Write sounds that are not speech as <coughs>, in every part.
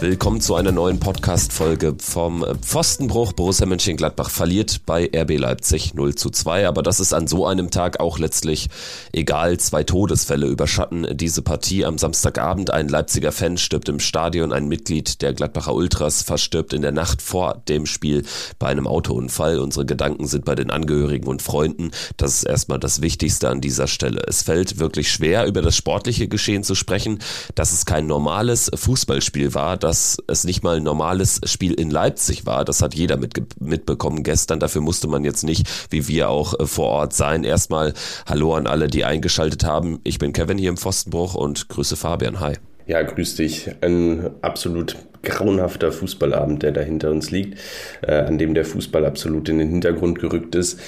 Willkommen zu einer neuen Podcast-Folge vom Pfostenbruch. Borussia Mönchengladbach verliert bei RB Leipzig 0 zu 2, aber das ist an so einem Tag auch letztlich egal. Zwei Todesfälle überschatten diese Partie am Samstagabend. Ein Leipziger Fan stirbt im Stadion, ein Mitglied der Gladbacher Ultras verstirbt in der Nacht vor dem Spiel bei einem Autounfall. Unsere Gedanken sind bei den Angehörigen und Freunden. Das ist erstmal das Wichtigste an dieser Stelle. Es fällt wirklich schwer, über das sportliche Geschehen zu sprechen, dass es kein normales Fußballspiel war, dass es nicht mal ein normales Spiel in Leipzig war. Das hat jeder mit, mitbekommen gestern. Dafür musste man jetzt nicht, wie wir auch äh, vor Ort sein. Erstmal Hallo an alle, die eingeschaltet haben. Ich bin Kevin hier im Pfostenbruch und grüße Fabian. Hi. Ja, grüß dich. Ein absolut grauenhafter Fußballabend, der da hinter uns liegt, äh, an dem der Fußball absolut in den Hintergrund gerückt ist.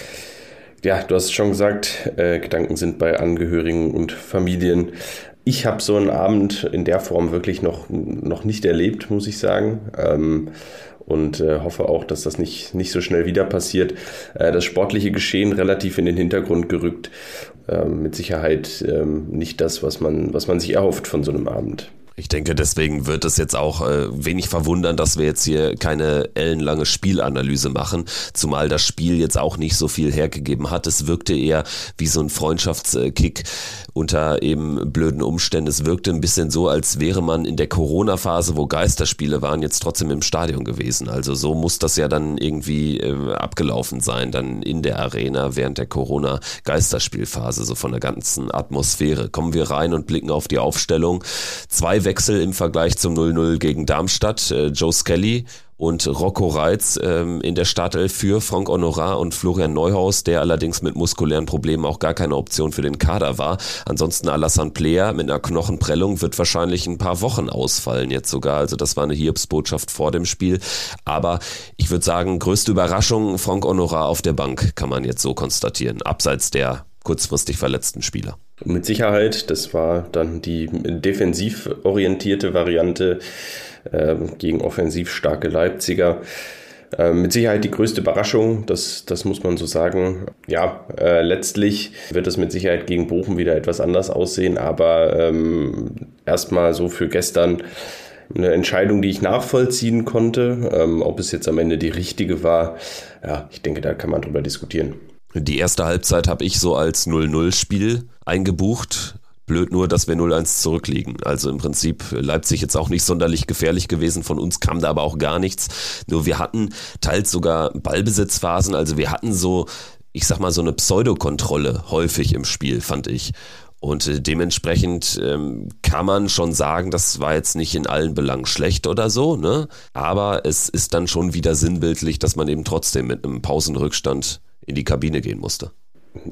Ja, du hast schon gesagt, äh, Gedanken sind bei Angehörigen und Familien. Ich habe so einen Abend in der Form wirklich noch, noch nicht erlebt, muss ich sagen. Ähm, und äh, hoffe auch, dass das nicht, nicht so schnell wieder passiert. Äh, das sportliche Geschehen relativ in den Hintergrund gerückt. Äh, mit Sicherheit ähm, nicht das, was man, was man sich erhofft von so einem Abend. Ich denke, deswegen wird es jetzt auch äh, wenig verwundern, dass wir jetzt hier keine ellenlange Spielanalyse machen, zumal das Spiel jetzt auch nicht so viel hergegeben hat. Es wirkte eher wie so ein Freundschaftskick unter eben blöden Umständen. Es wirkte ein bisschen so, als wäre man in der Corona-Phase, wo Geisterspiele waren, jetzt trotzdem im Stadion gewesen. Also so muss das ja dann irgendwie äh, abgelaufen sein, dann in der Arena während der Corona-Geisterspielphase, so von der ganzen Atmosphäre. Kommen wir rein und blicken auf die Aufstellung. Zwei Wechsel im Vergleich zum 0-0 gegen Darmstadt. Äh, Joe Skelly und Rocco Reitz ähm, in der Startelf für Frank Honorar und Florian Neuhaus, der allerdings mit muskulären Problemen auch gar keine Option für den Kader war. Ansonsten Alassane Player mit einer Knochenprellung wird wahrscheinlich ein paar Wochen ausfallen jetzt sogar. Also das war eine Hiobsbotschaft vor dem Spiel. Aber ich würde sagen, größte Überraschung, Frank Honorar auf der Bank, kann man jetzt so konstatieren, abseits der kurzfristig verletzten Spieler. Mit Sicherheit, das war dann die defensiv orientierte Variante äh, gegen offensiv starke Leipziger. Äh, mit Sicherheit die größte Überraschung, das, das muss man so sagen. Ja, äh, letztlich wird es mit Sicherheit gegen Bochum wieder etwas anders aussehen, aber ähm, erstmal so für gestern eine Entscheidung, die ich nachvollziehen konnte. Ähm, ob es jetzt am Ende die richtige war, ja, ich denke, da kann man drüber diskutieren. Die erste Halbzeit habe ich so als 0-0-Spiel eingebucht. Blöd nur, dass wir 0-1 zurückliegen. Also im Prinzip Leipzig jetzt auch nicht sonderlich gefährlich gewesen. Von uns kam da aber auch gar nichts. Nur wir hatten teils sogar Ballbesitzphasen. Also wir hatten so, ich sag mal, so eine Pseudokontrolle häufig im Spiel, fand ich. Und äh, dementsprechend ähm, kann man schon sagen, das war jetzt nicht in allen Belangen schlecht oder so, ne? Aber es ist dann schon wieder sinnbildlich, dass man eben trotzdem mit einem Pausenrückstand in die Kabine gehen musste.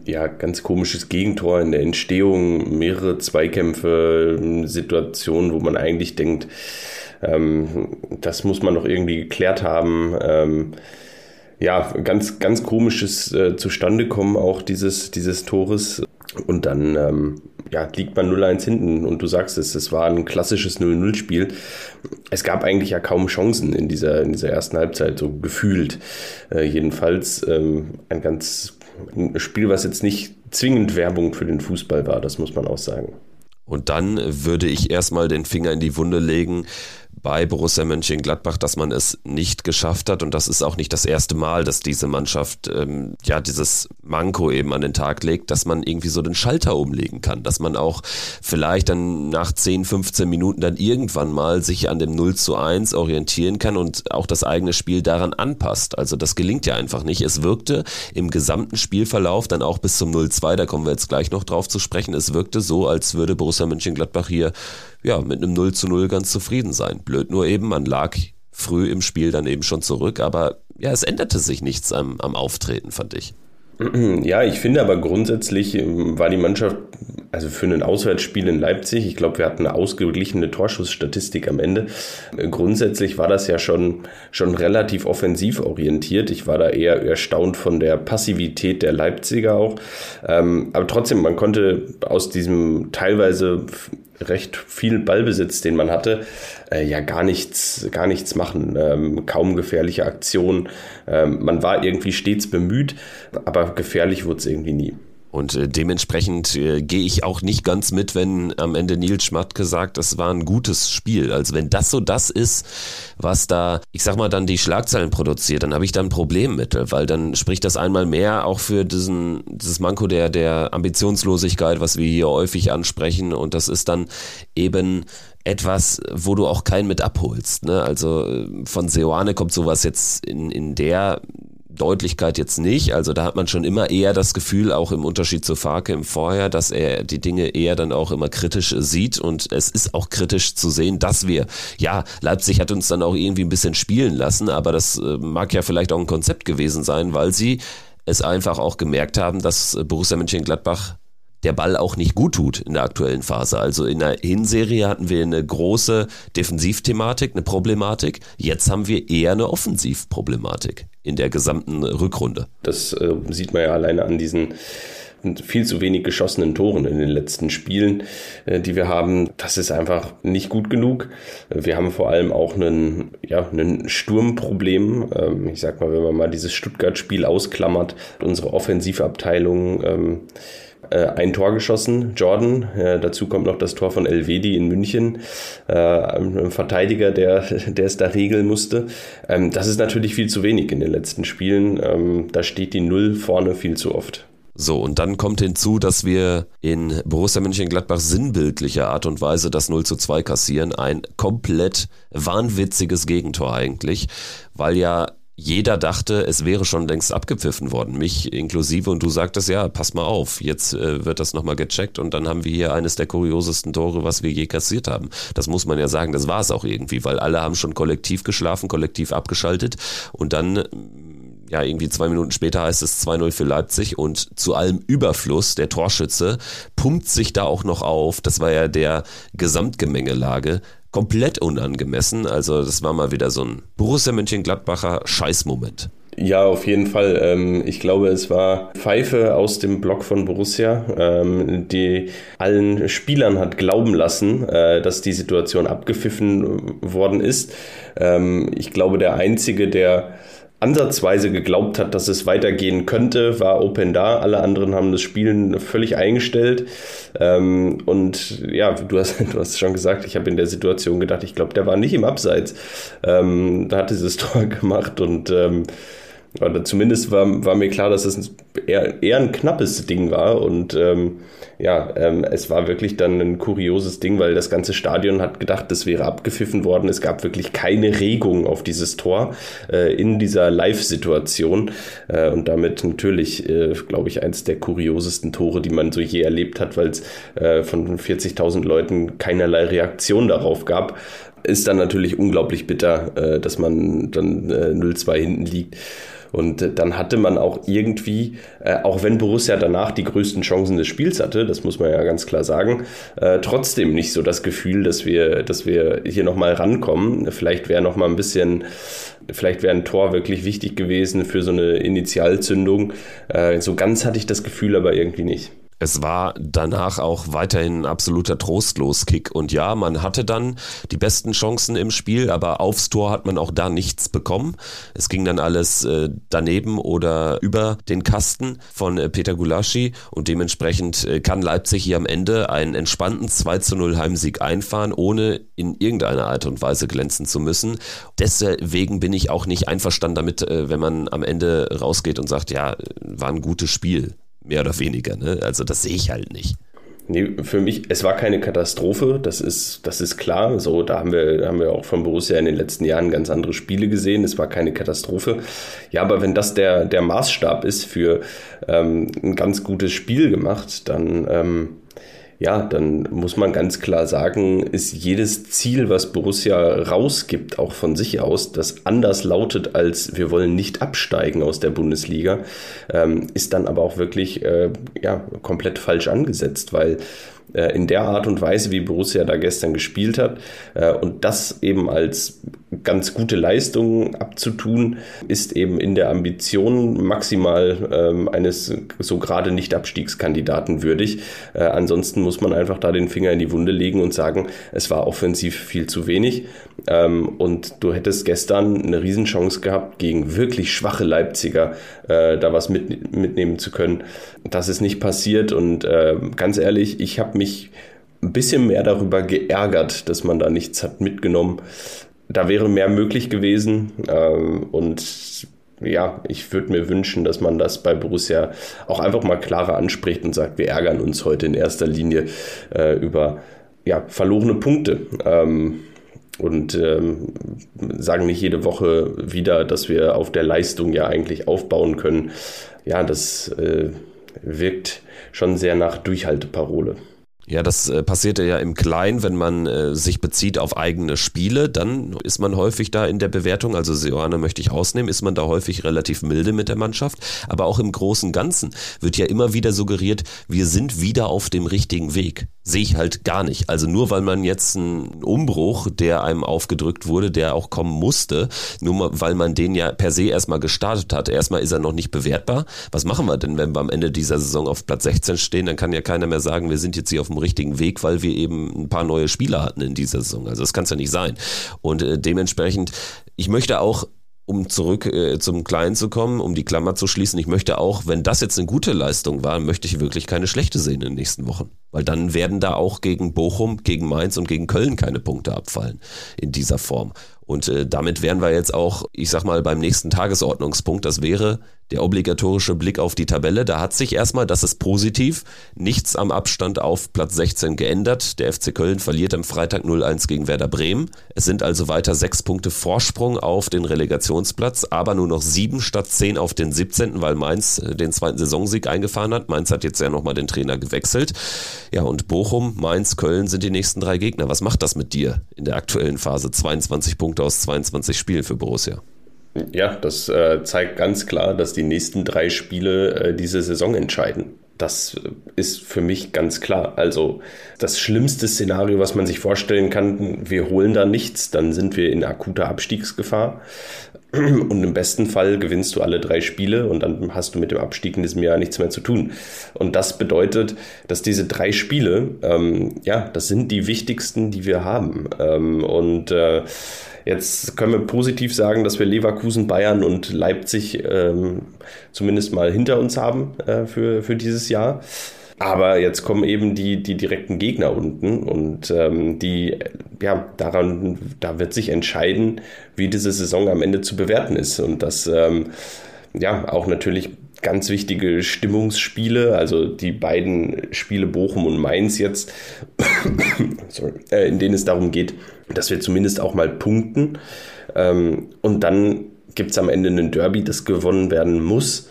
Ja, ganz komisches Gegentor in der Entstehung, mehrere Zweikämpfe, Situationen, wo man eigentlich denkt, ähm, das muss man noch irgendwie geklärt haben. Ähm, ja, ganz, ganz komisches äh, Zustandekommen auch dieses, dieses Tores. Und dann ähm, ja, liegt man 0-1 hinten und du sagst es, es war ein klassisches 0-0-Spiel. Es gab eigentlich ja kaum Chancen in dieser, in dieser ersten Halbzeit, so gefühlt. Äh, jedenfalls ähm, ein ganz ein Spiel, was jetzt nicht zwingend Werbung für den Fußball war, das muss man auch sagen. Und dann würde ich erstmal den Finger in die Wunde legen, bei Borussia Mönchengladbach, dass man es nicht geschafft hat. Und das ist auch nicht das erste Mal, dass diese Mannschaft ähm, ja dieses Manko eben an den Tag legt, dass man irgendwie so den Schalter umlegen kann, dass man auch vielleicht dann nach 10, 15 Minuten dann irgendwann mal sich an dem 0 zu 1 orientieren kann und auch das eigene Spiel daran anpasst. Also das gelingt ja einfach nicht. Es wirkte im gesamten Spielverlauf dann auch bis zum 0-2, da kommen wir jetzt gleich noch drauf zu sprechen, es wirkte so, als würde Borussia Mönchengladbach hier ja, mit einem 0 zu 0 ganz zufrieden sein. Blöd nur eben, man lag früh im Spiel dann eben schon zurück, aber ja, es änderte sich nichts am, am Auftreten, fand ich. <clears throat> Ja, ich finde aber grundsätzlich ähm, war die Mannschaft, also für ein Auswärtsspiel in Leipzig, ich glaube, wir hatten eine ausgeglichene Torschussstatistik am Ende. Äh, grundsätzlich war das ja schon, schon relativ offensiv orientiert. Ich war da eher erstaunt von der Passivität der Leipziger auch. Ähm, aber trotzdem, man konnte aus diesem teilweise recht viel Ballbesitz, den man hatte, äh, ja gar nichts, gar nichts machen. Ähm, kaum gefährliche Aktionen. Ähm, man war irgendwie stets bemüht, aber gefährlich wurde es irgendwie nie. Und äh, dementsprechend äh, gehe ich auch nicht ganz mit, wenn am Ende Nils Schmatke sagt, es war ein gutes Spiel. Also wenn das so das ist, was da, ich sag mal, dann die Schlagzeilen produziert, dann habe ich da ein Problem mit, weil dann spricht das einmal mehr auch für diesen, dieses Manko der, der Ambitionslosigkeit, was wir hier häufig ansprechen. Und das ist dann eben etwas, wo du auch keinen mit abholst. Ne? Also äh, von Seoane kommt sowas jetzt in, in der Deutlichkeit jetzt nicht. Also da hat man schon immer eher das Gefühl, auch im Unterschied zu Farke im Vorher, dass er die Dinge eher dann auch immer kritisch sieht. Und es ist auch kritisch zu sehen, dass wir, ja, Leipzig hat uns dann auch irgendwie ein bisschen spielen lassen, aber das äh, mag ja vielleicht auch ein Konzept gewesen sein, weil sie es einfach auch gemerkt haben, dass Borussia Mönchengladbach der Ball auch nicht gut tut in der aktuellen Phase. Also in der Hinserie hatten wir eine große Defensivthematik, eine Problematik. Jetzt haben wir eher eine Offensivproblematik in der gesamten Rückrunde. Das äh, sieht man ja alleine an diesen viel zu wenig geschossenen Toren in den letzten Spielen, äh, die wir haben. Das ist einfach nicht gut genug. Wir haben vor allem auch einen, ja, einen Sturmproblem. Ähm, ich sag mal, wenn man mal dieses Stuttgart-Spiel ausklammert, unsere Offensivabteilung ähm, äh, ein Tor geschossen, Jordan. Äh, dazu kommt noch das Tor von Elvedi in München, äh, ein Verteidiger, der, <laughs> der es da regeln musste. Ähm, das ist natürlich viel zu wenig in den letzten Spielen. Ähm, da steht die Null vorne viel zu oft. So, und dann kommt hinzu, dass wir in Borussia Mönchengladbach sinnbildlicher Art und Weise das 0 zu 2 kassieren. Ein komplett wahnwitziges Gegentor eigentlich, weil ja jeder dachte, es wäre schon längst abgepfiffen worden, mich inklusive. Und du sagtest, ja, pass mal auf, jetzt äh, wird das nochmal gecheckt und dann haben wir hier eines der kuriosesten Tore, was wir je kassiert haben. Das muss man ja sagen, das war es auch irgendwie, weil alle haben schon kollektiv geschlafen, kollektiv abgeschaltet und dann ja, irgendwie zwei Minuten später heißt es 2-0 für Leipzig und zu allem Überfluss, der Torschütze pumpt sich da auch noch auf. Das war ja der Gesamtgemengelage komplett unangemessen. Also das war mal wieder so ein Borussia Mönchengladbacher Scheißmoment. Ja, auf jeden Fall. Ähm, ich glaube, es war Pfeife aus dem Block von Borussia, ähm, die allen Spielern hat glauben lassen, äh, dass die Situation abgepfiffen worden ist. Ähm, ich glaube, der Einzige, der ansatzweise geglaubt hat, dass es weitergehen könnte, war Open da. Alle anderen haben das Spielen völlig eingestellt. Ähm, und ja, du hast, <laughs> du hast schon gesagt, ich habe in der Situation gedacht, ich glaube, der war nicht im Abseits. Ähm, da hat dieses <laughs> Tor gemacht und ähm, oder zumindest war, war mir klar, dass es eher, eher ein knappes Ding war. Und ähm, ja, ähm, es war wirklich dann ein kurioses Ding, weil das ganze Stadion hat gedacht, das wäre abgepfiffen worden. Es gab wirklich keine Regung auf dieses Tor äh, in dieser Live-Situation. Äh, und damit natürlich, äh, glaube ich, eins der kuriosesten Tore, die man so je erlebt hat, weil es äh, von 40.000 Leuten keinerlei Reaktion darauf gab ist dann natürlich unglaublich bitter, äh, dass man dann äh, 0-2 hinten liegt. Und äh, dann hatte man auch irgendwie, äh, auch wenn Borussia danach die größten Chancen des Spiels hatte, das muss man ja ganz klar sagen, äh, trotzdem nicht so das Gefühl, dass wir, dass wir hier nochmal rankommen. Vielleicht wäre nochmal ein bisschen, vielleicht wäre ein Tor wirklich wichtig gewesen für so eine Initialzündung. Äh, so ganz hatte ich das Gefühl aber irgendwie nicht. Es war danach auch weiterhin ein absoluter Trostlos-Kick. Und ja, man hatte dann die besten Chancen im Spiel, aber aufs Tor hat man auch da nichts bekommen. Es ging dann alles äh, daneben oder über den Kasten von äh, Peter Gulaschi und dementsprechend äh, kann Leipzig hier am Ende einen entspannten 2 zu 0 Heimsieg einfahren, ohne in irgendeiner Art und Weise glänzen zu müssen. Deswegen bin ich auch nicht einverstanden damit, äh, wenn man am Ende rausgeht und sagt, ja, war ein gutes Spiel mehr oder weniger. Ne? Also das sehe ich halt nicht. Nee, für mich, es war keine Katastrophe, das ist, das ist klar. So, da haben wir, haben wir auch von Borussia in den letzten Jahren ganz andere Spiele gesehen. Es war keine Katastrophe. Ja, aber wenn das der, der Maßstab ist für ähm, ein ganz gutes Spiel gemacht, dann ähm, ja, dann muss man ganz klar sagen, ist jedes Ziel, was Borussia rausgibt, auch von sich aus, das anders lautet als wir wollen nicht absteigen aus der Bundesliga, ähm, ist dann aber auch wirklich äh, ja, komplett falsch angesetzt, weil äh, in der Art und Weise, wie Borussia da gestern gespielt hat. Äh, und das eben als ganz gute Leistung abzutun, ist eben in der Ambition maximal ähm, eines so gerade nicht Abstiegskandidaten würdig. Äh, ansonsten muss man einfach da den Finger in die Wunde legen und sagen, es war offensiv viel zu wenig. Ähm, und du hättest gestern eine Riesenchance gehabt, gegen wirklich schwache Leipziger äh, da was mit, mitnehmen zu können. Das ist nicht passiert und äh, ganz ehrlich, ich habe mich ein bisschen mehr darüber geärgert, dass man da nichts hat mitgenommen. Da wäre mehr möglich gewesen ähm, und ja, ich würde mir wünschen, dass man das bei Borussia auch einfach mal klarer anspricht und sagt, wir ärgern uns heute in erster Linie äh, über ja, verlorene Punkte. Ähm, und ähm, sagen nicht jede Woche wieder, dass wir auf der Leistung ja eigentlich aufbauen können. Ja, das äh, wirkt schon sehr nach Durchhalteparole. Ja, das äh, passierte ja im Kleinen, wenn man äh, sich bezieht auf eigene Spiele, dann ist man häufig da in der Bewertung, also Seoane möchte ich ausnehmen, ist man da häufig relativ milde mit der Mannschaft, aber auch im großen Ganzen wird ja immer wieder suggeriert, wir sind wieder auf dem richtigen Weg sehe ich halt gar nicht. Also nur weil man jetzt einen Umbruch, der einem aufgedrückt wurde, der auch kommen musste, nur weil man den ja per se erstmal gestartet hat. Erstmal ist er noch nicht bewertbar. Was machen wir denn, wenn wir am Ende dieser Saison auf Platz 16 stehen? Dann kann ja keiner mehr sagen, wir sind jetzt hier auf dem richtigen Weg, weil wir eben ein paar neue Spieler hatten in dieser Saison. Also das kann es ja nicht sein. Und äh, dementsprechend, ich möchte auch um zurück äh, zum Kleinen zu kommen, um die Klammer zu schließen, ich möchte auch, wenn das jetzt eine gute Leistung war, möchte ich wirklich keine schlechte sehen in den nächsten Wochen. Weil dann werden da auch gegen Bochum, gegen Mainz und gegen Köln keine Punkte abfallen in dieser Form. Und äh, damit wären wir jetzt auch, ich sag mal, beim nächsten Tagesordnungspunkt. Das wäre der obligatorische Blick auf die Tabelle. Da hat sich erstmal, das ist positiv, nichts am Abstand auf Platz 16 geändert. Der FC Köln verliert am Freitag 0-1 gegen Werder Bremen. Es sind also weiter sechs Punkte Vorsprung auf den Relegationsplatz, aber nur noch sieben statt zehn auf den 17., weil Mainz äh, den zweiten Saisonsieg eingefahren hat. Mainz hat jetzt ja nochmal den Trainer gewechselt. Ja, und Bochum, Mainz, Köln sind die nächsten drei Gegner. Was macht das mit dir in der aktuellen Phase? 22 Punkte aus 22 Spielen für Borussia. Ja, das äh, zeigt ganz klar, dass die nächsten drei Spiele äh, diese Saison entscheiden. Das ist für mich ganz klar. Also das schlimmste Szenario, was man sich vorstellen kann, wir holen da nichts, dann sind wir in akuter Abstiegsgefahr. <clears throat> Und im besten Fall gewinnst du alle drei Spiele und dann hast du mit dem Abstieg in diesem Jahr nichts mehr zu tun. Und das bedeutet, dass diese drei Spiele, ähm, ja, das sind die wichtigsten, die wir haben. Ähm, und äh, Jetzt können wir positiv sagen, dass wir Leverkusen, Bayern und Leipzig ähm, zumindest mal hinter uns haben äh, für, für dieses Jahr. Aber jetzt kommen eben die, die direkten Gegner unten und ähm, die, ja, daran, da wird sich entscheiden, wie diese Saison am Ende zu bewerten ist. Und das, ähm, ja, auch natürlich ganz wichtige Stimmungsspiele, also die beiden Spiele Bochum und Mainz jetzt, <coughs> sorry, äh, in denen es darum geht, dass wir zumindest auch mal punkten. Ähm, und dann gibt es am Ende einen Derby, das gewonnen werden muss.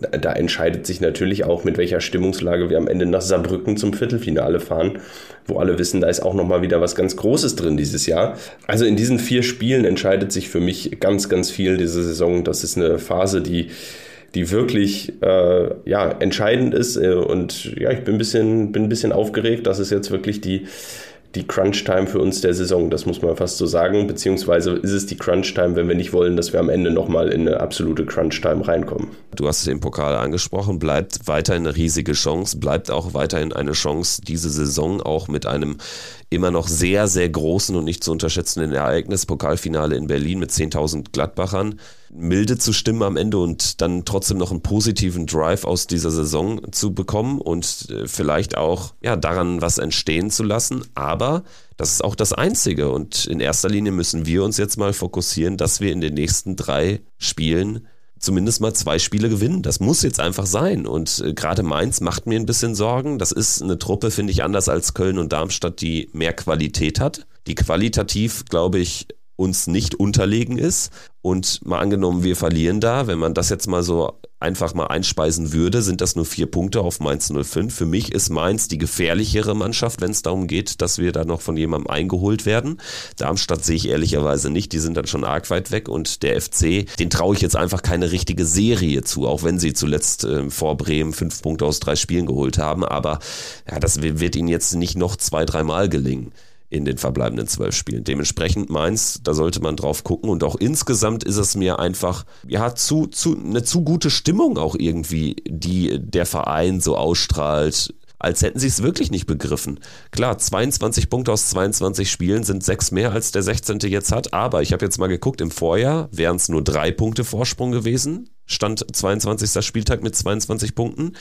Da entscheidet sich natürlich auch, mit welcher Stimmungslage wir am Ende nach Saarbrücken zum Viertelfinale fahren, wo alle wissen, da ist auch nochmal wieder was ganz Großes drin dieses Jahr. Also in diesen vier Spielen entscheidet sich für mich ganz, ganz viel diese Saison. Das ist eine Phase, die die wirklich äh, ja, entscheidend ist. Äh, und ja, ich bin ein bisschen, bin ein bisschen aufgeregt, dass es jetzt wirklich die, die Crunch-Time für uns der Saison, das muss man fast so sagen, beziehungsweise ist es die Crunch-Time, wenn wir nicht wollen, dass wir am Ende nochmal in eine absolute Crunch-Time reinkommen. Du hast es im Pokal angesprochen, bleibt weiterhin eine riesige Chance, bleibt auch weiterhin eine Chance, diese Saison auch mit einem immer noch sehr, sehr großen und nicht zu unterschätzenden Ereignis, Pokalfinale in Berlin mit 10.000 Gladbachern, milde zu stimmen am Ende und dann trotzdem noch einen positiven Drive aus dieser Saison zu bekommen und äh, vielleicht auch ja, daran was entstehen zu lassen. Aber das ist auch das Einzige und in erster Linie müssen wir uns jetzt mal fokussieren, dass wir in den nächsten drei Spielen zumindest mal zwei Spiele gewinnen. Das muss jetzt einfach sein. Und äh, gerade Mainz macht mir ein bisschen Sorgen. Das ist eine Truppe, finde ich, anders als Köln und Darmstadt, die mehr Qualität hat. Die qualitativ, glaube ich, uns nicht unterlegen ist. Und mal angenommen, wir verlieren da, wenn man das jetzt mal so einfach mal einspeisen würde, sind das nur vier Punkte auf Mainz 05. Für mich ist Mainz die gefährlichere Mannschaft, wenn es darum geht, dass wir da noch von jemandem eingeholt werden. Darmstadt sehe ich ehrlicherweise nicht, die sind dann schon arg weit weg und der FC, den traue ich jetzt einfach keine richtige Serie zu, auch wenn sie zuletzt äh, vor Bremen fünf Punkte aus drei Spielen geholt haben. Aber ja, das wird ihnen jetzt nicht noch zwei, dreimal gelingen in den verbleibenden zwölf Spielen. Dementsprechend Mainz, da sollte man drauf gucken und auch insgesamt ist es mir einfach, ja, zu, zu, eine zu gute Stimmung auch irgendwie, die der Verein so ausstrahlt, als hätten sie es wirklich nicht begriffen. Klar, 22 Punkte aus 22 Spielen sind sechs mehr als der 16. jetzt hat, aber ich habe jetzt mal geguckt, im Vorjahr wären es nur drei Punkte Vorsprung gewesen stand 22. Spieltag mit 22 Punkten.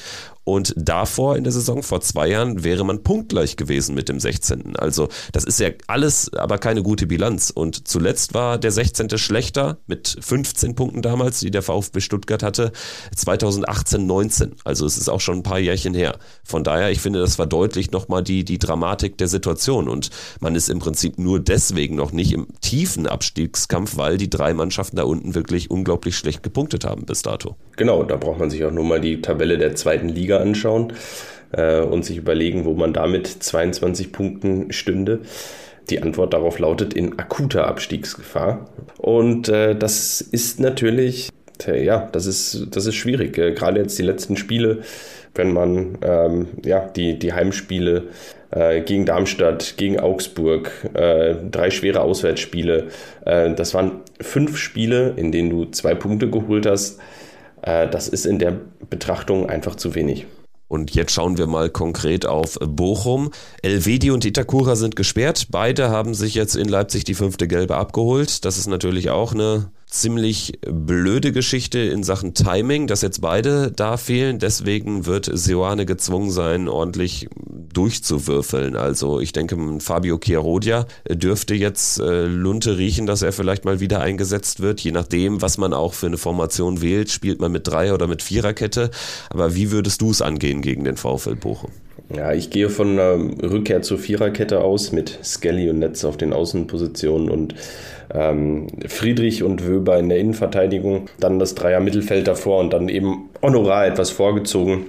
Und davor in der Saison, vor zwei Jahren, wäre man punktgleich gewesen mit dem 16. Also das ist ja alles aber keine gute Bilanz. Und zuletzt war der 16. schlechter mit 15 Punkten damals, die der VfB Stuttgart hatte, 2018, 19. Also es ist auch schon ein paar Jährchen her. Von daher, ich finde, das verdeutlicht nochmal die, die Dramatik der Situation. Und man ist im Prinzip nur deswegen noch nicht im tiefen Abstiegskampf, weil die drei Mannschaften da unten wirklich unglaublich schlecht gepunktet haben bis dato. Genau, da braucht man sich auch nur mal die Tabelle der zweiten Liga anschauen äh, und sich überlegen, wo man damit 22 Punkten stünde. Die Antwort darauf lautet in akuter Abstiegsgefahr. Und äh, das ist natürlich, ja, das ist, das ist schwierig. Äh, gerade jetzt die letzten Spiele, wenn man ähm, ja, die, die Heimspiele äh, gegen Darmstadt, gegen Augsburg, äh, drei schwere Auswärtsspiele. Äh, das waren fünf Spiele, in denen du zwei Punkte geholt hast. Äh, das ist in der Betrachtung einfach zu wenig. Und jetzt schauen wir mal konkret auf Bochum. Elvedi und Itakura sind gesperrt. Beide haben sich jetzt in Leipzig die fünfte Gelbe abgeholt. Das ist natürlich auch eine ziemlich blöde Geschichte in Sachen Timing, dass jetzt beide da fehlen. Deswegen wird Seoane gezwungen sein, ordentlich durchzuwürfeln. Also ich denke, Fabio Chiarodia dürfte jetzt äh, Lunte riechen, dass er vielleicht mal wieder eingesetzt wird. Je nachdem, was man auch für eine Formation wählt, spielt man mit Dreier- oder mit Viererkette. Aber wie würdest du es angehen gegen den VfL Bochum? Ja, ich gehe von einer Rückkehr zur Viererkette aus mit Skelly und Netz auf den Außenpositionen und ähm, Friedrich und Wöber in der Innenverteidigung. Dann das Dreier Mittelfeld davor und dann eben Honorar etwas vorgezogen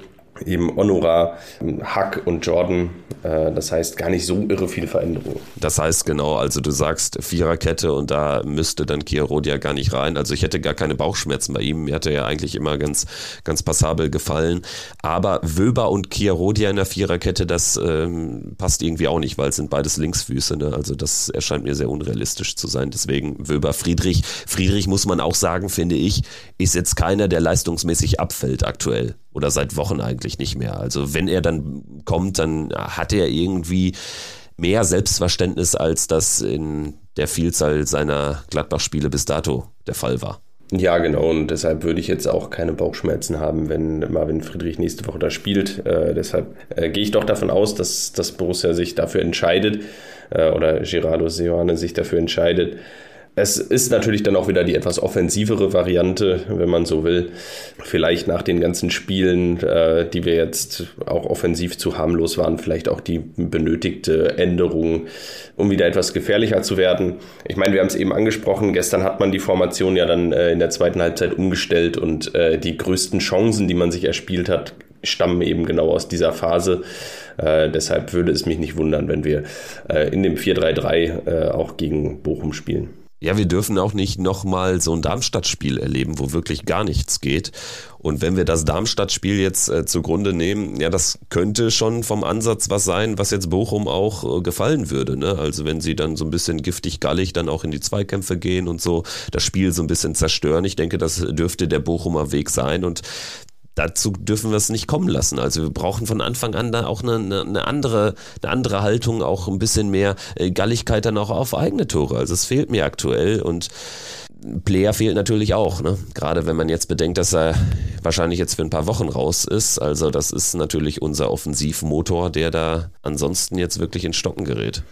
eben Honorar, Hack und Jordan. Äh, das heißt gar nicht so irre viel Veränderung. Das heißt genau, also du sagst Viererkette und da müsste dann Chiarodia gar nicht rein. Also ich hätte gar keine Bauchschmerzen bei ihm. Mir hat er ja eigentlich immer ganz, ganz passabel gefallen. Aber Wöber und Chiarodia in der Viererkette, das ähm, passt irgendwie auch nicht, weil es sind beides Linksfüße. Ne? Also das erscheint mir sehr unrealistisch zu sein. Deswegen Wöber, Friedrich. Friedrich muss man auch sagen, finde ich, ist jetzt keiner, der leistungsmäßig abfällt aktuell oder seit Wochen eigentlich nicht mehr. Also wenn er dann kommt, dann hat er irgendwie mehr Selbstverständnis, als das in der Vielzahl seiner Gladbach-Spiele bis dato der Fall war. Ja, genau. Und deshalb würde ich jetzt auch keine Bauchschmerzen haben, wenn Marvin Friedrich nächste Woche da spielt. Äh, deshalb äh, gehe ich doch davon aus, dass, dass Borussia sich dafür entscheidet äh, oder Gerardo Seoane sich dafür entscheidet, es ist natürlich dann auch wieder die etwas offensivere Variante, wenn man so will. Vielleicht nach den ganzen Spielen, äh, die wir jetzt auch offensiv zu harmlos waren, vielleicht auch die benötigte Änderung, um wieder etwas gefährlicher zu werden. Ich meine, wir haben es eben angesprochen, gestern hat man die Formation ja dann äh, in der zweiten Halbzeit umgestellt und äh, die größten Chancen, die man sich erspielt hat, stammen eben genau aus dieser Phase. Äh, deshalb würde es mich nicht wundern, wenn wir äh, in dem 4-3-3 äh, auch gegen Bochum spielen. Ja, wir dürfen auch nicht nochmal so ein Darmstadt-Spiel erleben, wo wirklich gar nichts geht. Und wenn wir das Darmstadt-Spiel jetzt äh, zugrunde nehmen, ja, das könnte schon vom Ansatz was sein, was jetzt Bochum auch äh, gefallen würde. Ne? Also wenn sie dann so ein bisschen giftig-gallig dann auch in die Zweikämpfe gehen und so das Spiel so ein bisschen zerstören. Ich denke, das dürfte der Bochumer Weg sein. Und dazu dürfen wir es nicht kommen lassen. Also wir brauchen von Anfang an da auch eine, eine, andere, eine andere Haltung, auch ein bisschen mehr äh, Galligkeit dann auch auf eigene Tore. Also es fehlt mir aktuell und Player fehlt natürlich auch, ne? Gerade wenn man jetzt bedenkt, dass er wahrscheinlich jetzt für ein paar Wochen raus ist. Also das ist natürlich unser Offensivmotor, der da ansonsten jetzt wirklich in Stocken gerät.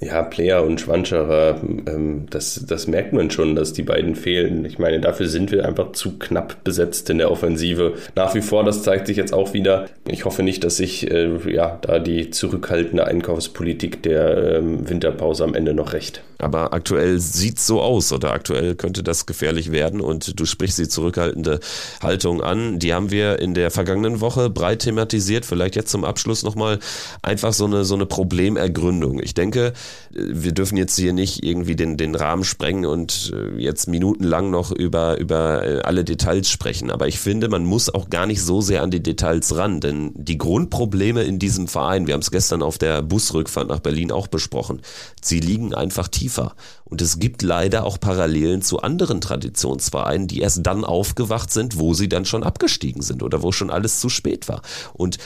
Ja, Player und Schwanscherer, ähm, das, das merkt man schon, dass die beiden fehlen. Ich meine, dafür sind wir einfach zu knapp besetzt in der Offensive. Nach wie vor, das zeigt sich jetzt auch wieder. Ich hoffe nicht, dass sich äh, ja, da die zurückhaltende Einkaufspolitik der ähm, Winterpause am Ende noch recht. Aber aktuell sieht es so aus oder aktuell könnte das gefährlich werden und du sprichst die zurückhaltende Haltung an. Die haben wir in der vergangenen Woche breit thematisiert. Vielleicht jetzt zum Abschluss nochmal einfach so eine, so eine Problemergründung. Ich denke, wir dürfen jetzt hier nicht irgendwie den, den Rahmen sprengen und äh, jetzt minutenlang noch über, über äh, alle Details sprechen. Aber ich finde, man muss auch gar nicht so sehr an die Details ran, denn die Grundprobleme in diesem Verein, wir haben es gestern auf der Busrückfahrt nach Berlin auch besprochen, sie liegen einfach tief tiefer. Und es gibt leider auch Parallelen zu anderen Traditionsvereinen, die erst dann aufgewacht sind, wo sie dann schon abgestiegen sind oder wo schon alles zu spät war. Und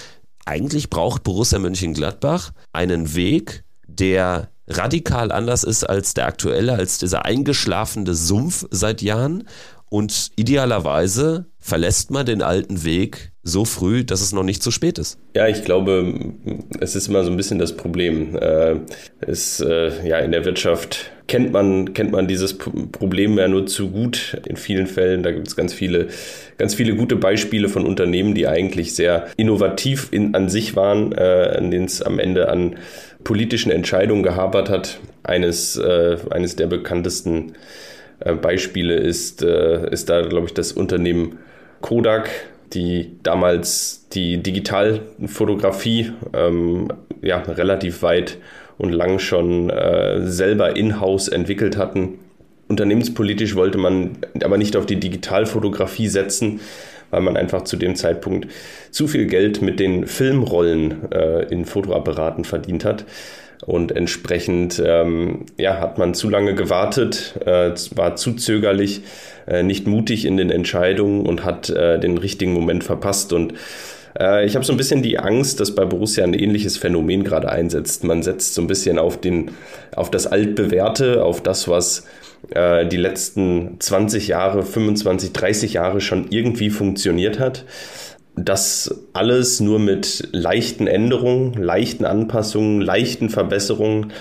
eigentlich braucht Borussia Mönchengladbach einen Weg, der radikal anders ist als der aktuelle, als dieser eingeschlafene Sumpf seit Jahren. Und idealerweise verlässt man den alten Weg so früh, dass es noch nicht zu spät ist. Ja, ich glaube, es ist immer so ein bisschen das Problem. Äh, es, äh, ja, in der Wirtschaft kennt man, kennt man dieses Problem ja nur zu gut in vielen Fällen. Da gibt es ganz viele, ganz viele gute Beispiele von Unternehmen, die eigentlich sehr innovativ in, an sich waren, äh, an denen es am Ende an politischen Entscheidungen gehabert hat. Eines, äh, eines der bekanntesten äh, Beispiele ist, äh, ist da, glaube ich, das Unternehmen Kodak, die damals die Digitalfotografie ähm, ja, relativ weit und lang schon äh, selber in-house entwickelt hatten. Unternehmenspolitisch wollte man aber nicht auf die Digitalfotografie setzen, weil man einfach zu dem Zeitpunkt zu viel Geld mit den Filmrollen äh, in Fotoapparaten verdient hat. Und entsprechend ähm, ja, hat man zu lange gewartet, äh, war zu zögerlich, äh, nicht mutig in den Entscheidungen und hat äh, den richtigen Moment verpasst. Und äh, ich habe so ein bisschen die Angst, dass bei Borussia ein ähnliches Phänomen gerade einsetzt. Man setzt so ein bisschen auf, den, auf das Altbewährte, auf das, was äh, die letzten 20 Jahre, 25, 30 Jahre schon irgendwie funktioniert hat das alles nur mit leichten Änderungen, leichten Anpassungen, leichten Verbesserungen,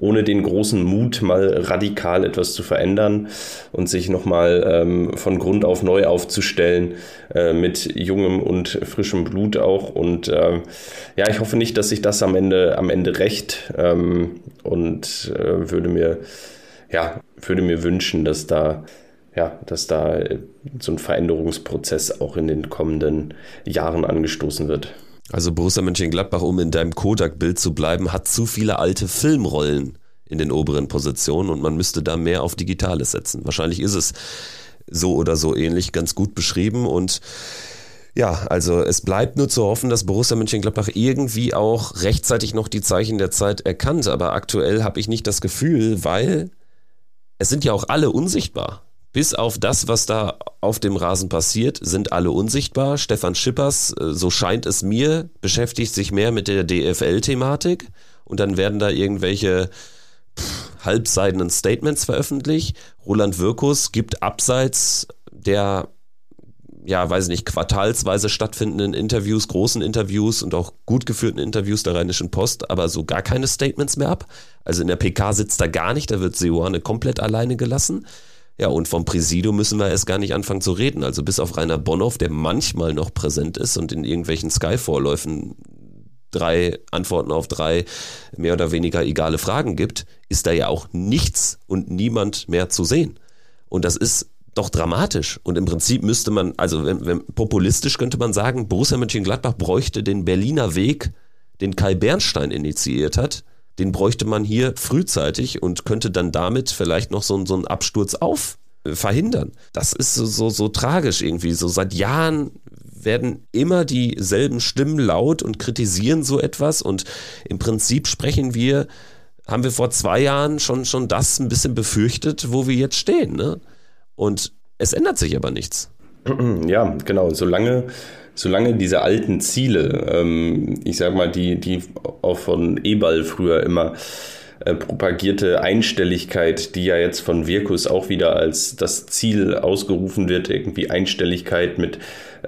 ohne den großen Mut, mal radikal etwas zu verändern und sich nochmal ähm, von Grund auf neu aufzustellen, äh, mit jungem und frischem Blut auch. Und äh, ja, ich hoffe nicht, dass sich das am Ende, am Ende rächt ähm, und äh, würde mir, ja, würde mir wünschen, dass da ja, dass da äh, so ein Veränderungsprozess auch in den kommenden Jahren angestoßen wird. Also Borussia Mönchengladbach, um in deinem Kodak-Bild zu bleiben, hat zu viele alte Filmrollen in den oberen Positionen und man müsste da mehr auf Digitales setzen. Wahrscheinlich ist es so oder so ähnlich ganz gut beschrieben und ja, also es bleibt nur zu hoffen, dass Borussia Mönchengladbach irgendwie auch rechtzeitig noch die Zeichen der Zeit erkannt. Aber aktuell habe ich nicht das Gefühl, weil es sind ja auch alle unsichtbar. Bis auf das, was da auf dem Rasen passiert, sind alle unsichtbar. Stefan Schippers, äh, so scheint es mir, beschäftigt sich mehr mit der DFL-Thematik und dann werden da irgendwelche halbseidenen Statements veröffentlicht. Roland Wirkus gibt abseits der ja, weiß nicht, quartalsweise stattfindenden Interviews, großen Interviews und auch gut geführten Interviews der Rheinischen Post, aber so gar keine Statements mehr ab. Also in der PK sitzt er gar nicht, da wird Seoane komplett alleine gelassen. Ja, und vom Präsidium müssen wir erst gar nicht anfangen zu reden. Also bis auf Rainer Bonhoff, der manchmal noch präsent ist und in irgendwelchen Sky-Vorläufen drei Antworten auf drei mehr oder weniger egale Fragen gibt, ist da ja auch nichts und niemand mehr zu sehen. Und das ist doch dramatisch. Und im Prinzip müsste man, also wenn, wenn, populistisch könnte man sagen, Borussia Mönchengladbach bräuchte den Berliner Weg, den Kai Bernstein initiiert hat, den bräuchte man hier frühzeitig und könnte dann damit vielleicht noch so, so einen Absturz auf äh, verhindern. Das ist so, so, so tragisch irgendwie. So seit Jahren werden immer dieselben Stimmen laut und kritisieren so etwas und im Prinzip sprechen wir, haben wir vor zwei Jahren schon, schon das ein bisschen befürchtet, wo wir jetzt stehen. Ne? Und es ändert sich aber nichts. <clears throat> Ja, genau. Solange solange diese alten Ziele, ähm, ich sag mal, die, die auch von Ebal früher immer äh, propagierte Einstelligkeit, die ja jetzt von Wirkus auch wieder als das Ziel ausgerufen wird, irgendwie Einstelligkeit mit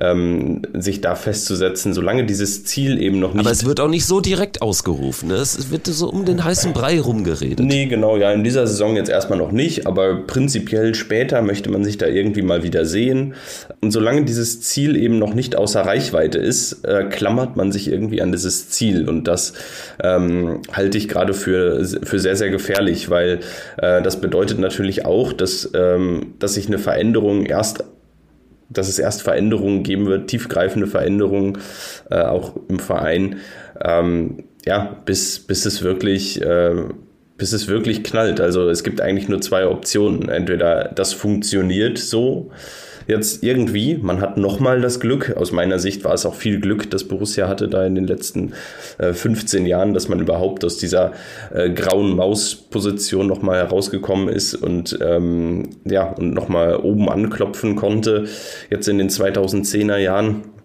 ähm, sich da festzusetzen, solange dieses Ziel eben noch nicht. Aber es wird auch nicht so direkt ausgerufen. Ne? Es wird so um den heißen Brei rumgeredet. Nee, genau, ja, in dieser Saison jetzt erstmal noch nicht, aber prinzipiell später möchte man sich da irgendwie mal wieder sehen. Und solange dieses Ziel eben noch nicht außer Reichweite ist, äh, klammert man sich irgendwie an dieses Ziel. Und das ähm, halte ich gerade für, für sehr, sehr gefährlich, weil äh, das bedeutet natürlich auch, dass, ähm, dass sich eine Veränderung erst dass es erst Veränderungen geben wird, tiefgreifende Veränderungen äh, auch im Verein, ähm, ja, bis, bis es wirklich, äh, bis es wirklich knallt. Also es gibt eigentlich nur zwei Optionen. Entweder das funktioniert so, jetzt irgendwie. Man hat nochmal das Glück. Aus meiner Sicht war es auch viel Glück, das Borussia hatte da in den letzten äh, 15 Jahren, dass man überhaupt aus dieser äh, grauen Maus-Position nochmal herausgekommen ist und ähm, ja, und nochmal oben anklopfen konnte. Jetzt in den 2010er Jahren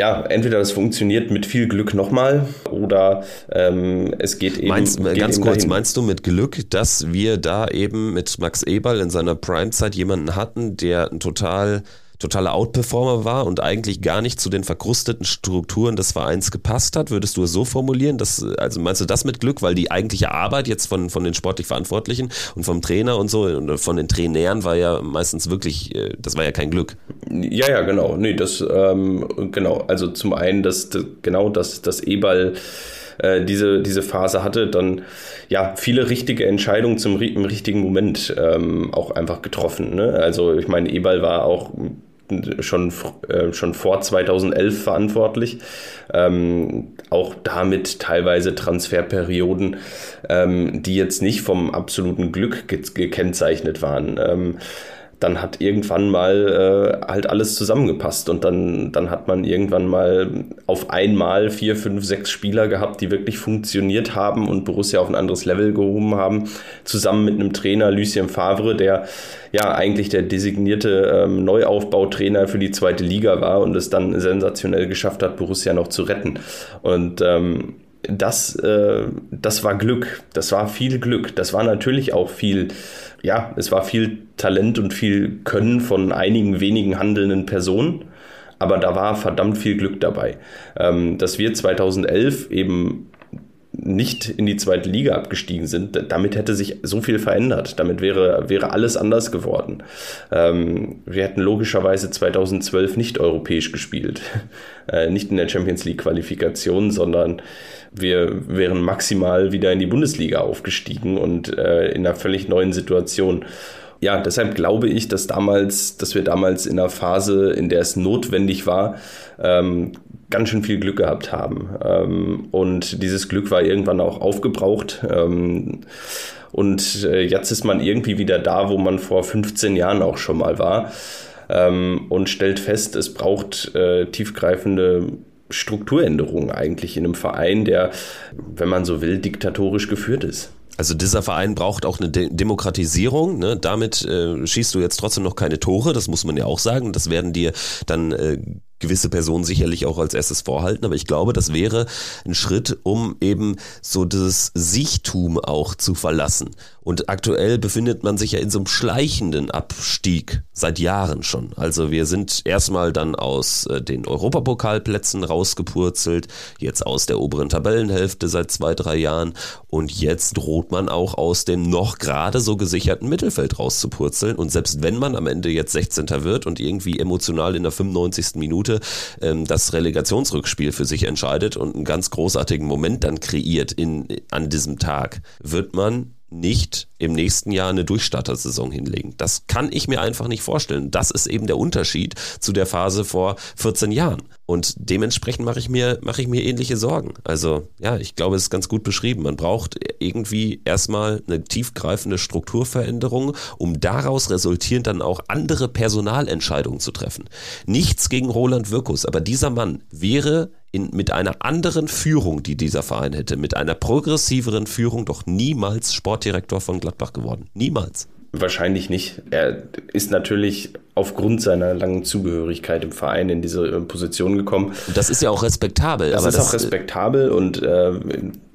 ja, entweder das funktioniert mit viel Glück nochmal oder ähm, es geht eben. Meinst, geht ganz eben kurz, dahin. meinst du mit Glück, dass wir da eben mit Max Eberl in seiner Primezeit jemanden hatten, der ein total totaler Outperformer war und eigentlich gar nicht zu den verkrusteten Strukturen des Vereins gepasst hat? Würdest du es so formulieren? Dass, also meinst du das mit Glück, weil die eigentliche Arbeit jetzt von, von den sportlich Verantwortlichen und vom Trainer und so und von den Trainären war ja meistens wirklich, äh, das war ja kein Glück. Ja, ja, genau. Nee, das, ähm, genau. Also zum einen, dass, dass genau, dass das E-Ball äh, diese, diese Phase hatte, dann ja viele richtige Entscheidungen zum im richtigen Moment ähm, auch einfach getroffen. Ne? Also ich meine, Ebal war auch schon, äh, schon vor 2011 verantwortlich. Ähm, auch damit teilweise Transferperioden, ähm, die jetzt nicht vom absoluten Glück ge gekennzeichnet waren. Ähm, dann hat irgendwann mal äh, halt alles zusammengepasst und dann, dann hat man irgendwann mal auf einmal vier, fünf, sechs Spieler gehabt, die wirklich funktioniert haben und Borussia auf ein anderes Level gehoben haben, zusammen mit einem Trainer, Lucien Favre, der ja eigentlich der designierte ähm, Neuaufbautrainer für die zweite Liga war und es dann sensationell geschafft hat, Borussia noch zu retten. Und ähm, das, äh, das war Glück. Das war viel Glück. Das war natürlich auch viel, ja, es war viel Talent und viel Können von einigen wenigen handelnden Personen. Aber da war verdammt viel Glück dabei. Ähm, dass wir 2011 eben nicht in die zweite Liga abgestiegen sind, damit hätte sich so viel verändert. Damit wäre, wäre alles anders geworden. Ähm, wir hätten logischerweise 2012 nicht europäisch gespielt. <laughs> Äh, nicht in der Champions League Qualifikation, sondern wir wären maximal wieder in die Bundesliga aufgestiegen und äh, in einer völlig neuen Situation ja, deshalb glaube ich, dass damals, dass wir damals in einer Phase, in der es notwendig war, ähm, ganz schön viel Glück gehabt haben. Ähm, und dieses Glück war irgendwann auch aufgebraucht. Ähm, und äh, jetzt ist man irgendwie wieder da, wo man vor 15 Jahren auch schon mal war. Ähm, und stellt fest, es braucht äh, tiefgreifende Strukturänderungen eigentlich in einem Verein, der, wenn man so will, diktatorisch geführt ist. Also dieser Verein braucht auch eine De Demokratisierung. Ne? Damit äh, schießt du jetzt trotzdem noch keine Tore, das muss man ja auch sagen. Das werden dir dann äh, gewisse Personen sicherlich auch als erstes vorhalten, aber ich glaube, das wäre ein Schritt, um eben so das Sichtum auch zu verlassen. Und aktuell befindet man sich ja in so einem schleichenden Abstieg seit Jahren schon. Also wir sind erstmal dann aus äh, den Europapokalplätzen rausgepurzelt, jetzt aus der oberen Tabellenhälfte seit zwei, drei Jahren und jetzt droht man auch aus dem noch gerade so gesicherten Mittelfeld rauszupurzeln. Und selbst wenn man am Ende jetzt 16. wird und irgendwie emotional in der 95. Minute ähm, das Relegationsrückspiel für sich entscheidet und einen ganz großartigen Moment dann kreiert in, an diesem Tag, wird man nicht im nächsten Jahr eine Durchstartersaison hinlegen. Das kann ich mir einfach nicht vorstellen. Das ist eben der Unterschied zu der Phase vor 14 Jahren. Und dementsprechend mache ich mir, mache ich mir ähnliche Sorgen. Also, ja, ich glaube, es ist ganz gut beschrieben. Man braucht irgendwie erstmal eine tiefgreifende Strukturveränderung, um daraus resultierend dann auch andere Personalentscheidungen zu treffen. Nichts gegen Roland Wirkus, aber dieser Mann wäre in, mit einer anderen Führung, die dieser Verein hätte, mit einer progressiveren Führung doch niemals Sportdirektor von Gladbach geworden. Niemals. Wahrscheinlich nicht. Er ist natürlich aufgrund seiner langen Zugehörigkeit im Verein in diese äh, Position gekommen. Das ist ja auch respektabel. Das aber ist das auch respektabel und äh,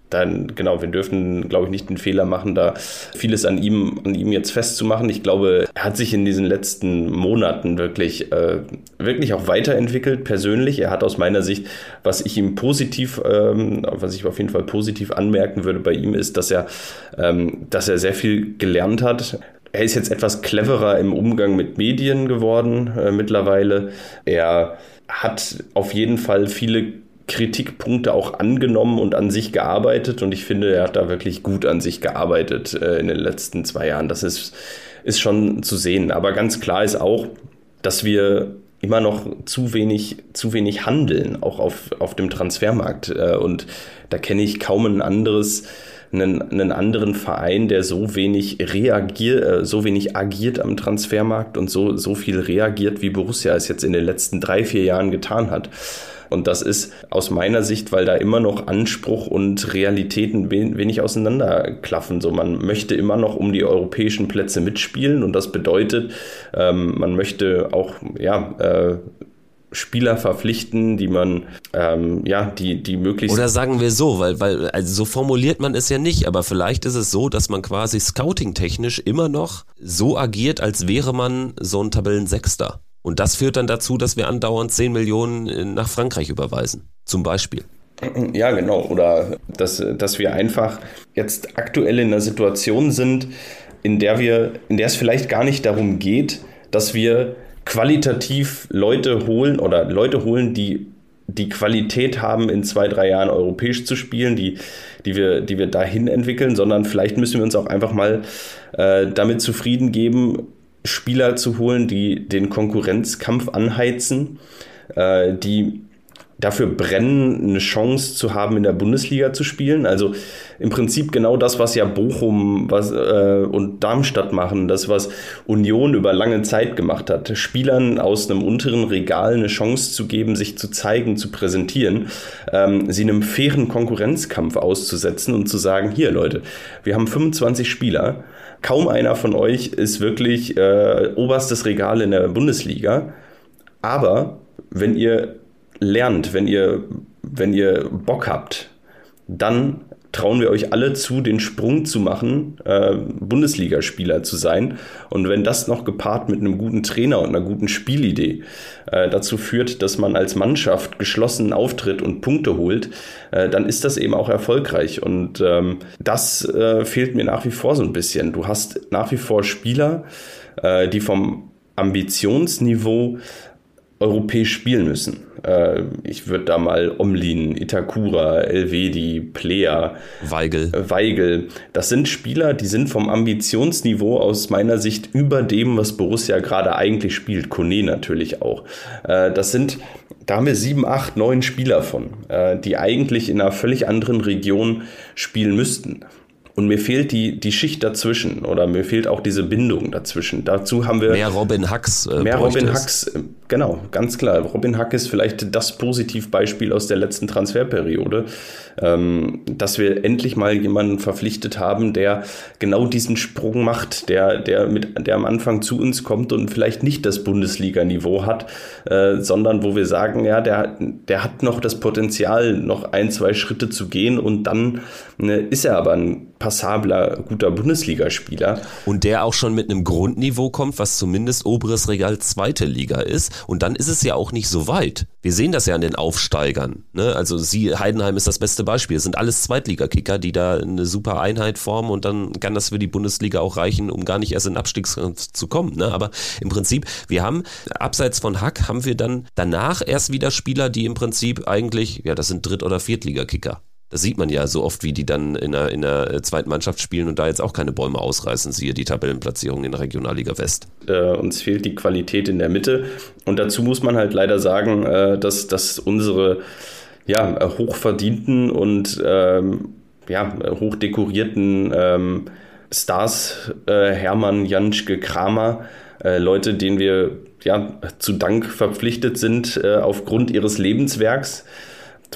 dann, genau, wir dürfen, glaube ich, nicht den Fehler machen, da vieles an ihm, an ihm jetzt festzumachen. Ich glaube, er hat sich in diesen letzten Monaten wirklich, äh, wirklich auch weiterentwickelt, persönlich. Er hat aus meiner Sicht, was ich ihm positiv, ähm, was ich auf jeden Fall positiv anmerken würde bei ihm, ist, dass er, ähm, dass er sehr viel gelernt hat. Er ist jetzt etwas cleverer im Umgang mit Medien geworden äh, mittlerweile. Er hat auf jeden Fall viele Kritikpunkte auch angenommen und an sich gearbeitet. Und ich finde, er hat da wirklich gut an sich gearbeitet äh, in den letzten zwei Jahren. Das ist, ist schon zu sehen. Aber ganz klar ist auch, dass wir immer noch zu wenig, zu wenig handeln, auch auf, auf dem Transfermarkt. Äh, und da kenne ich kaum ein anderes, einen, einen anderen Verein, der so wenig reagiert, äh, so wenig agiert am Transfermarkt und so, so viel reagiert, wie Borussia es jetzt in den letzten drei, vier Jahren getan hat. Und das ist aus meiner Sicht, weil da immer noch Anspruch und Realitäten wenig auseinanderklaffen. So, man möchte immer noch um die europäischen Plätze mitspielen und das bedeutet, ähm, man möchte auch ja, äh, Spieler verpflichten, die man, ähm, ja, die, die möglichst. Oder sagen wir so, weil, weil, also so formuliert man es ja nicht, aber vielleicht ist es so, dass man quasi scouting-technisch immer noch so agiert, als wäre man so ein Tabellensechster. Und das führt dann dazu, dass wir andauernd 10 Millionen nach Frankreich überweisen. Zum Beispiel. Ja, genau. Oder dass, dass wir einfach jetzt aktuell in einer Situation sind, in der wir, in der es vielleicht gar nicht darum geht, dass wir qualitativ Leute holen oder Leute holen, die die Qualität haben, in zwei, drei Jahren europäisch zu spielen, die, die, wir, die wir dahin entwickeln, sondern vielleicht müssen wir uns auch einfach mal äh, damit zufrieden geben, Spieler zu holen, die den Konkurrenzkampf anheizen, äh, die dafür brennen, eine Chance zu haben, in der Bundesliga zu spielen. Also im Prinzip genau das, was ja Bochum was, äh, und Darmstadt machen, das, was Union über lange Zeit gemacht hat. Spielern aus einem unteren Regal eine Chance zu geben, sich zu zeigen, zu präsentieren, ähm, sie einem fairen Konkurrenzkampf auszusetzen und zu sagen, hier Leute, wir haben 25 Spieler, kaum einer von euch ist wirklich äh, oberstes Regal in der Bundesliga. Aber wenn ihr lernt, wenn ihr, wenn ihr Bock habt, dann trauen wir euch alle zu, den Sprung zu machen, äh, Bundesligaspieler zu sein. Und wenn das noch gepaart mit einem guten Trainer und einer guten Spielidee äh, dazu führt, dass man als Mannschaft geschlossen auftritt und Punkte holt, äh, dann ist das eben auch erfolgreich. Und ähm, das äh, fehlt mir nach wie vor so ein bisschen. Du hast nach wie vor Spieler, äh, die vom Ambitionsniveau europäisch spielen müssen. Äh, ich würde da mal Omlin, Itakura, Elvedi, Plea, Weigel. Äh, Weigel. Das sind Spieler, die sind vom Ambitionsniveau aus meiner Sicht über dem, was Borussia gerade eigentlich spielt. Kone natürlich auch. Äh, das sind, da haben wir sieben, acht, neun Spieler von, äh, die eigentlich in einer völlig anderen Region spielen müssten. Und mir fehlt die, die Schicht dazwischen oder mir fehlt auch diese Bindung dazwischen. Dazu haben wir. Mehr Robin Hacks. Äh, mehr Robin Hacks, äh, genau, ganz klar. Robin Hack ist vielleicht das Positivbeispiel aus der letzten Transferperiode, ähm, dass wir endlich mal jemanden verpflichtet haben, der genau diesen Sprung macht, der, der, mit, der am Anfang zu uns kommt und vielleicht nicht das Bundesliga-Niveau hat, äh, sondern wo wir sagen, ja, der, der hat noch das Potenzial, noch ein, zwei Schritte zu gehen und dann ne, ist er aber ein passabler, guter Bundesligaspieler. Und der auch schon mit einem Grundniveau kommt, was zumindest oberes Regal zweite Liga ist. Und dann ist es ja auch nicht so weit. Wir sehen das ja an den Aufsteigern. Ne? Also sie, Heidenheim ist das beste Beispiel. Es sind alles Zweitligakicker, die da eine super Einheit formen und dann kann das für die Bundesliga auch reichen, um gar nicht erst in den Abstiegskampf zu kommen. Ne? Aber im Prinzip, wir haben, abseits von Hack, haben wir dann danach erst wieder Spieler, die im Prinzip eigentlich, ja, das sind Dritt- oder Viertligakicker. Das sieht man ja so oft, wie die dann in der, in der zweiten Mannschaft spielen und da jetzt auch keine Bäume ausreißen, siehe die Tabellenplatzierung in der Regionalliga West. Äh, uns fehlt die Qualität in der Mitte. Und dazu muss man halt leider sagen, äh, dass, dass unsere ja, hochverdienten und ähm, ja, hochdekorierten ähm, Stars, äh, Hermann, Janschke, Kramer, äh, Leute, denen wir ja, zu Dank verpflichtet sind äh, aufgrund ihres Lebenswerks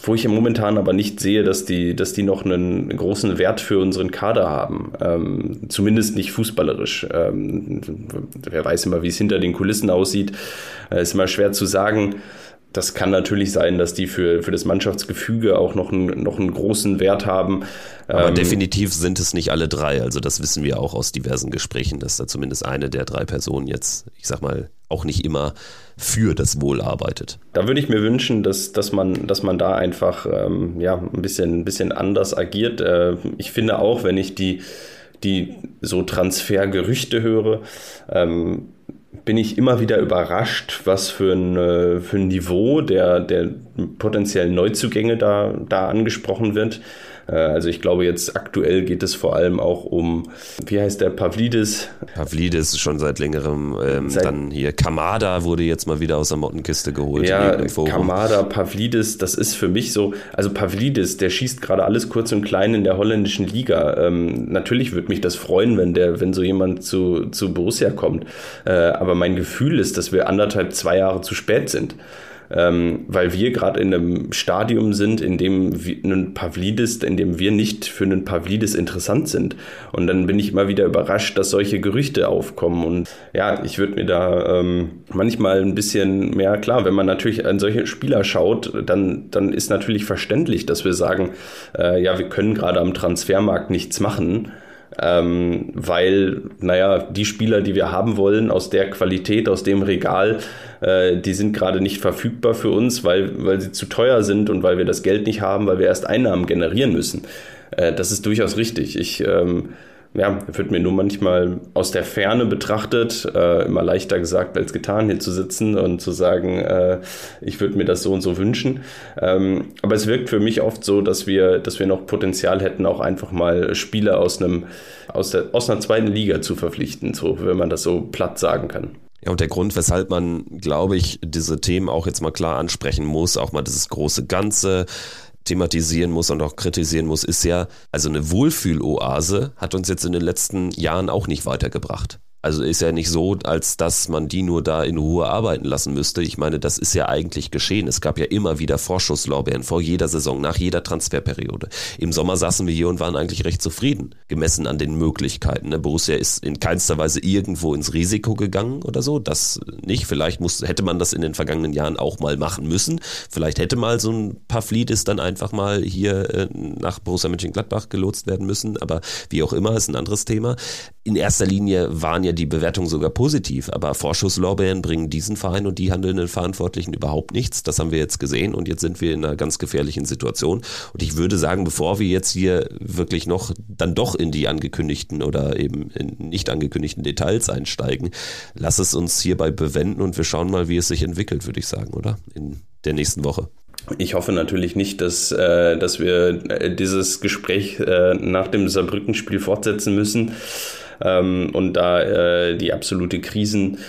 wo ich momentan aber nicht sehe, dass die, dass die noch einen großen Wert für unseren Kader haben. Ähm, zumindest nicht fußballerisch. Ähm, wer weiß immer, wie es hinter den Kulissen aussieht. Äh, ist immer schwer zu sagen. das kann natürlich sein, dass die für, für das Mannschaftsgefüge auch noch einen, noch einen großen Wert haben. Aber ähm, definitiv sind es nicht alle drei. Also das wissen wir auch aus diversen Gesprächen, dass da zumindest eine der drei Personen jetzt, ich sag mal, auch nicht immer für das Wohl arbeitet. Da würde ich mir wünschen, dass, dass, man, dass man da einfach ähm, ja, ein, bisschen, ein bisschen anders agiert. Äh, ich finde auch, wenn ich die, die so Transfergerüchte höre, ähm, bin ich immer wieder überrascht, was für ein, äh, für ein Niveau der, der potenziellen Neuzugänge da, da angesprochen wird. Äh, also ich glaube jetzt aktuell geht es vor allem auch um, wie heißt der, Pavlidis? Pavlidis schon seit längerem, ähm, seit dann hier Kamada wurde jetzt mal wieder aus der Mottenkiste geholt. Ja, Kamada, Pavlidis, das ist für mich so, also Pavlidis, der schießt gerade alles kurz und klein in der holländischen Liga. Ähm, natürlich würde mich das freuen, wenn der, wenn so jemand zu, zu Borussia kommt. Äh, aber mein Gefühl ist, dass wir anderthalb, zwei Jahre zu spät sind ähm, weil wir gerade in einem Stadium sind, in dem wir, ein Pavlidis, in dem wir nicht für einen Pavlidis interessant sind. Und dann bin ich immer wieder überrascht, dass solche Gerüchte aufkommen. Und ja, ich würde mir da ähm, manchmal ein bisschen mehr, klar, wenn man natürlich an solche Spieler schaut, dann, dann ist natürlich verständlich, dass wir sagen, äh, ja, wir können gerade am Transfermarkt nichts machen ähm, weil, naja, die Spieler, die wir haben wollen, aus der Qualität, aus dem Regal, äh, die sind gerade nicht verfügbar für uns, weil, weil sie zu teuer sind und weil wir das Geld nicht haben, weil wir erst Einnahmen generieren müssen. Äh, das ist durchaus richtig. Ich ähm, ja, wird mir nur manchmal aus der Ferne betrachtet, äh, immer leichter gesagt als getan, hier zu sitzen und zu sagen, äh, ich würde mir das so und so wünschen. Ähm, aber es wirkt für mich oft so, dass wir, dass wir noch Potenzial hätten, auch einfach mal Spieler aus einem, aus, der, aus einer zweiten Liga zu verpflichten, so, wenn man das so platt sagen kann. Ja, und der Grund, weshalb man, glaube ich, diese Themen auch jetzt mal klar ansprechen muss, auch mal dieses große Ganze, thematisieren muss und auch kritisieren muss, ist ja, also eine Wohlfühloase hat uns jetzt in den letzten Jahren auch nicht weitergebracht. Also ist ja nicht so, als dass man die nur da in Ruhe arbeiten lassen müsste. Ich meine, das ist ja eigentlich geschehen. Es gab ja immer wieder Vorschusslorbeeren vor jeder Saison, nach jeder Transferperiode. Im Sommer saßen wir hier und waren eigentlich recht zufrieden, gemessen an den Möglichkeiten. Ne? Borussia ist in keinster Weise irgendwo ins Risiko gegangen oder so. Das nicht. Vielleicht muss, hätte man das in den vergangenen Jahren auch mal machen müssen. Vielleicht hätte mal so ein paar Fliedes dann einfach mal hier äh, nach Borussia Mönchengladbach gelotst werden müssen. Aber wie auch immer, ist ein anderes Thema. In erster Linie waren ja die Bewertung sogar positiv, aber Vorschusslorbeeren bringen diesen Verein und die handelnden Verantwortlichen überhaupt nichts. Das haben wir jetzt gesehen und jetzt sind wir in einer ganz gefährlichen Situation. Und ich würde sagen, bevor wir jetzt hier wirklich noch dann doch in die angekündigten oder eben nicht angekündigten Details einsteigen, lass es uns hierbei bewenden und wir schauen mal, wie es sich entwickelt, würde ich sagen, oder? In der nächsten Woche. Ich hoffe natürlich nicht, dass, äh, dass wir äh, dieses Gespräch äh, nach dem Saarbrücken-Spiel fortsetzen müssen ähm, und da äh, die absolute Krisen,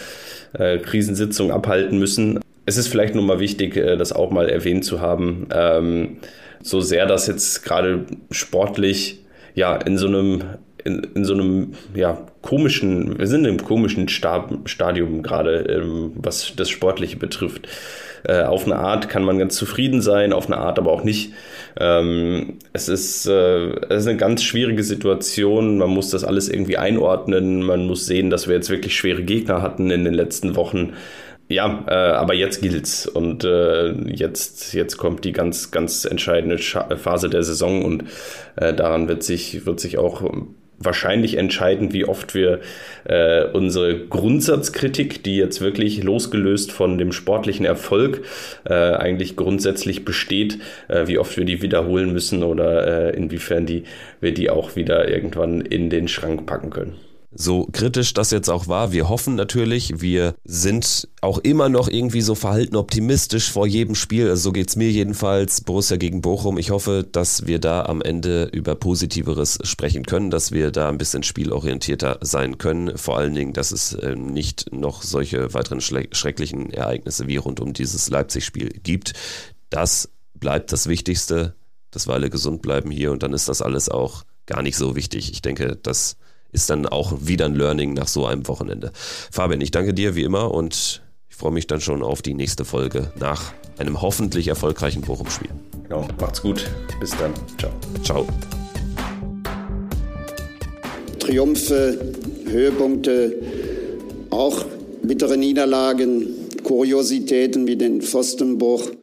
äh, Krisensitzung abhalten müssen. Es ist vielleicht nur mal wichtig, äh, das auch mal erwähnt zu haben. Ähm, so sehr das jetzt gerade sportlich ja in so einem in, in so einem ja, komischen, wir sind im komischen Stab, Stadium gerade, ähm, was das Sportliche betrifft. Äh, auf eine Art kann man ganz zufrieden sein, auf eine Art aber auch nicht. Ähm, es, ist, äh, es ist eine ganz schwierige Situation. Man muss das alles irgendwie einordnen. Man muss sehen, dass wir jetzt wirklich schwere Gegner hatten in den letzten Wochen. Ja, äh, aber jetzt gilt's und äh, jetzt jetzt kommt die ganz ganz entscheidende Phase der Saison und äh, daran wird sich wird sich auch wahrscheinlich entscheiden, wie oft wir äh, unsere Grundsatzkritik, die jetzt wirklich losgelöst von dem sportlichen Erfolg äh, eigentlich grundsätzlich besteht, äh, wie oft wir die wiederholen müssen oder äh, inwiefern die, wir die auch wieder irgendwann in den Schrank packen können. So kritisch das jetzt auch war, wir hoffen natürlich, wir sind auch immer noch irgendwie so verhalten optimistisch vor jedem Spiel. Also so geht's mir jedenfalls. Borussia gegen Bochum. Ich hoffe, dass wir da am Ende über Positiveres sprechen können, dass wir da ein bisschen spielorientierter sein können. Vor allen Dingen, dass es äh, nicht noch solche weiteren schrecklichen Ereignisse wie rund um dieses Leipzig-Spiel gibt. Das bleibt das Wichtigste, dass wir alle gesund bleiben hier und dann ist das alles auch gar nicht so wichtig. Ich denke, dass ist dann auch wieder ein Learning nach so einem Wochenende. Fabian, ich danke dir wie immer und ich freue mich dann schon auf die nächste Folge nach einem hoffentlich erfolgreichen Bochum-Spiel. Genau, macht's gut. Bis dann. Ciao. Ciao. Triumphe, Höhepunkte, auch bittere Niederlagen, Kuriositäten wie den Pfostenbruch